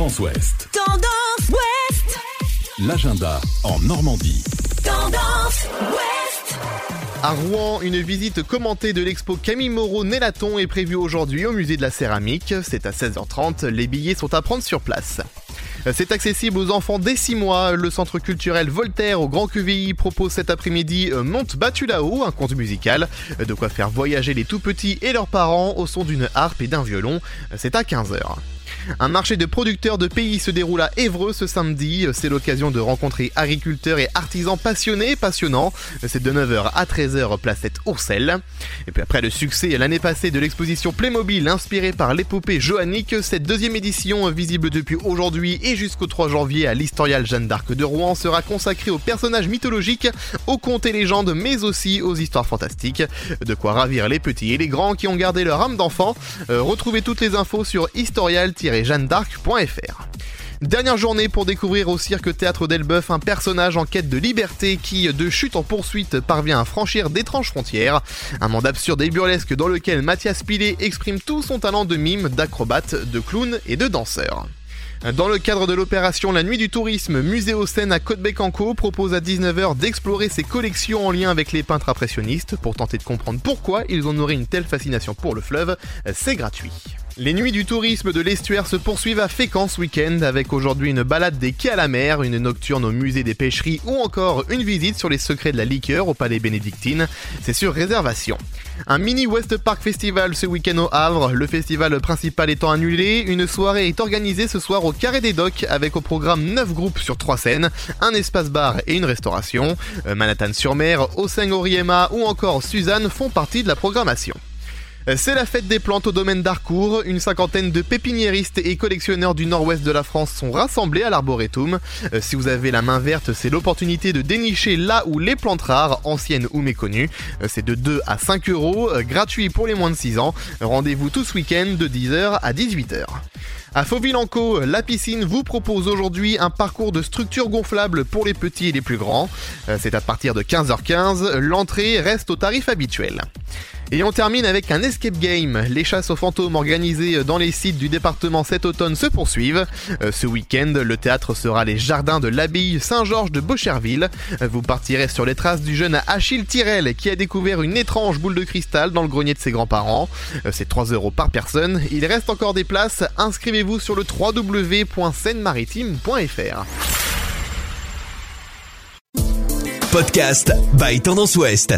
Tendance Ouest. Tendance Ouest. L'agenda en Normandie. Tendance Ouest. À Rouen, une visite commentée de l'expo Camille Moreau Nélaton est prévue aujourd'hui au musée de la céramique. C'est à 16h30. Les billets sont à prendre sur place. C'est accessible aux enfants dès 6 mois. Le centre culturel Voltaire au Grand QVI propose cet après-midi euh, Monte battu là-haut, un conte musical. De quoi faire voyager les tout petits et leurs parents au son d'une harpe et d'un violon. C'est à 15h. Un marché de producteurs de pays se déroule à Évreux ce samedi. C'est l'occasion de rencontrer agriculteurs et artisans passionnés, passionnants. C'est de 9h à 13h placette Oursel. Et puis après le succès l'année passée de l'exposition Playmobil inspirée par l'épopée joannique, cette deuxième édition visible depuis aujourd'hui jusqu'au 3 janvier à l'historial Jeanne d'Arc de Rouen sera consacrée aux personnages mythologiques, aux contes et légendes mais aussi aux histoires fantastiques. De quoi ravir les petits et les grands qui ont gardé leur âme d'enfant. Euh, retrouvez toutes les infos sur historial jeanne-d'arc.fr. Dernière journée pour découvrir au cirque Théâtre d'Elbeuf un personnage en quête de liberté qui, de chute en poursuite, parvient à franchir d'étranges frontières. Un monde absurde et burlesque dans lequel Mathias Pilet exprime tout son talent de mime, d'acrobate, de clown et de danseur. Dans le cadre de l'opération La Nuit du Tourisme, Musée aux Seine à Côte-Bécancourt propose à 19h d'explorer ses collections en lien avec les peintres impressionnistes pour tenter de comprendre pourquoi ils en auraient une telle fascination pour le fleuve. C'est gratuit. Les nuits du tourisme de l'estuaire se poursuivent à Fécamp ce week-end avec aujourd'hui une balade des quais à la mer, une nocturne au musée des pêcheries ou encore une visite sur les secrets de la liqueur au palais bénédictine. C'est sur réservation. Un mini West Park Festival ce week-end au Havre, le festival principal étant annulé, une soirée est organisée ce soir au Carré des Docks avec au programme 9 groupes sur 3 scènes, un espace bar et une restauration. Euh, Manhattan-sur-Mer, Oseng-Oriema ou encore Suzanne font partie de la programmation. C'est la fête des plantes au domaine d'Arcourt. Une cinquantaine de pépiniéristes et collectionneurs du nord-ouest de la France sont rassemblés à l'arboretum. Euh, si vous avez la main verte, c'est l'opportunité de dénicher là où les plantes rares, anciennes ou méconnues. Euh, c'est de 2 à 5 euros, euh, gratuit pour les moins de 6 ans. Rendez-vous tout ce week-end de 10h à 18h. À Fauville-en-Caux, la piscine vous propose aujourd'hui un parcours de structure gonflable pour les petits et les plus grands. C'est à partir de 15h15. L'entrée reste au tarif habituel. Et on termine avec un escape game. Les chasses aux fantômes organisées dans les sites du département cet automne se poursuivent. Euh, ce week-end, le théâtre sera les jardins de l'abbaye Saint-Georges de Beaucherville. Vous partirez sur les traces du jeune Achille Tirel qui a découvert une étrange boule de cristal dans le grenier de ses grands-parents. Euh, c'est 3 euros par personne. Il reste encore des places. Inscrivez-vous sur le. Podcast by Tendance Ouest.